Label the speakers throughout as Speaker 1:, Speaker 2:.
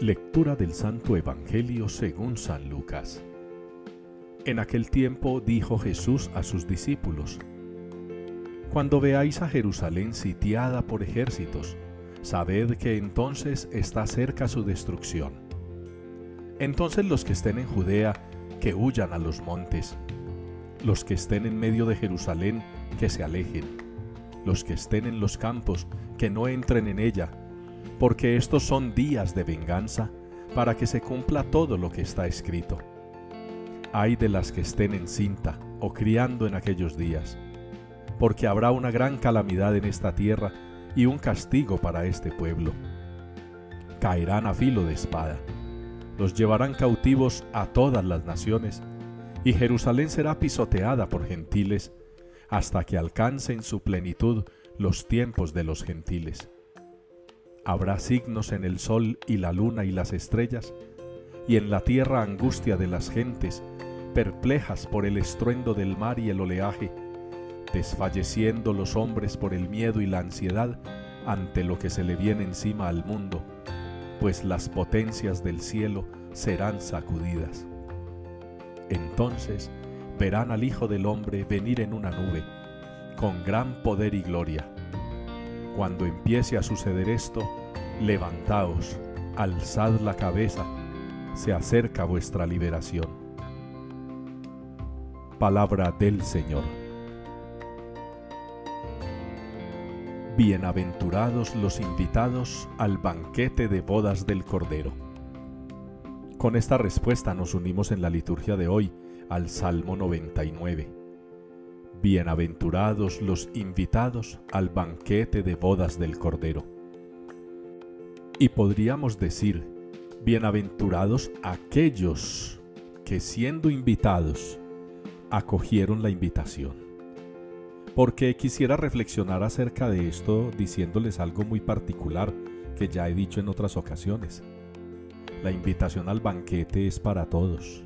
Speaker 1: Lectura del Santo Evangelio según San Lucas. En aquel tiempo dijo Jesús a sus discípulos, Cuando veáis a Jerusalén sitiada por ejércitos, sabed que entonces está cerca su destrucción. Entonces los que estén en Judea, que huyan a los montes, los que estén en medio de Jerusalén, que se alejen, los que estén en los campos, que no entren en ella, porque estos son días de venganza, para que se cumpla todo lo que está escrito. Hay de las que estén encinta o criando en aquellos días, porque habrá una gran calamidad en esta tierra y un castigo para este pueblo. Caerán a filo de espada, los llevarán cautivos a todas las naciones, y Jerusalén será pisoteada por gentiles, hasta que alcance en su plenitud los tiempos de los gentiles. Habrá signos en el sol y la luna y las estrellas, y en la tierra angustia de las gentes, perplejas por el estruendo del mar y el oleaje, desfalleciendo los hombres por el miedo y la ansiedad ante lo que se le viene encima al mundo, pues las potencias del cielo serán sacudidas. Entonces verán al Hijo del Hombre venir en una nube, con gran poder y gloria. Cuando empiece a suceder esto, levantaos, alzad la cabeza, se acerca vuestra liberación. Palabra del Señor. Bienaventurados los invitados al banquete de bodas del Cordero. Con esta respuesta nos unimos en la liturgia de hoy al Salmo 99. Bienaventurados los invitados al banquete de bodas del Cordero. Y podríamos decir, bienaventurados aquellos que siendo invitados acogieron la invitación porque quisiera reflexionar acerca de esto diciéndoles algo muy particular que ya he dicho en otras ocasiones. La invitación al banquete es para todos.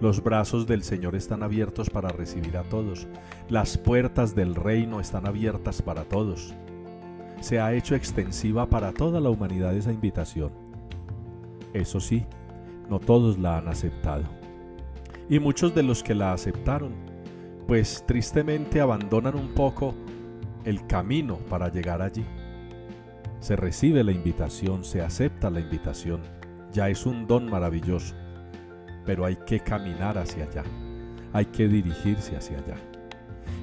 Speaker 1: Los brazos del Señor están abiertos para recibir a todos. Las puertas del reino están abiertas para todos. Se ha hecho extensiva para toda la humanidad esa invitación. Eso sí, no todos la han aceptado. Y muchos de los que la aceptaron pues tristemente abandonan un poco el camino para llegar allí. Se recibe la invitación, se acepta la invitación, ya es un don maravilloso, pero hay que caminar hacia allá, hay que dirigirse hacia allá.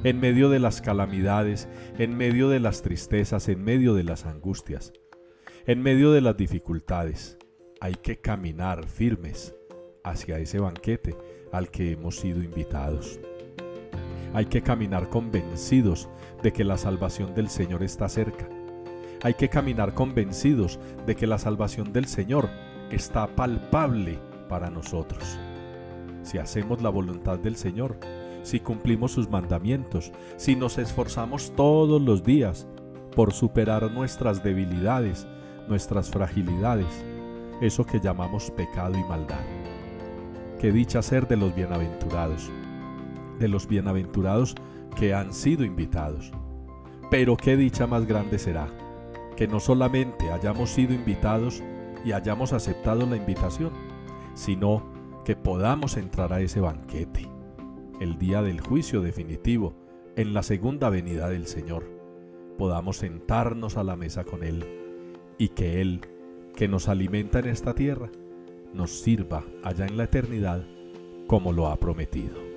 Speaker 1: En medio de las calamidades, en medio de las tristezas, en medio de las angustias, en medio de las dificultades, hay que caminar firmes hacia ese banquete al que hemos sido invitados. Hay que caminar convencidos de que la salvación del Señor está cerca. Hay que caminar convencidos de que la salvación del Señor está palpable para nosotros. Si hacemos la voluntad del Señor, si cumplimos sus mandamientos, si nos esforzamos todos los días por superar nuestras debilidades, nuestras fragilidades, eso que llamamos pecado y maldad. Qué dicha ser de los bienaventurados de los bienaventurados que han sido invitados. Pero qué dicha más grande será que no solamente hayamos sido invitados y hayamos aceptado la invitación, sino que podamos entrar a ese banquete, el día del juicio definitivo, en la segunda venida del Señor, podamos sentarnos a la mesa con Él y que Él, que nos alimenta en esta tierra, nos sirva allá en la eternidad como lo ha prometido.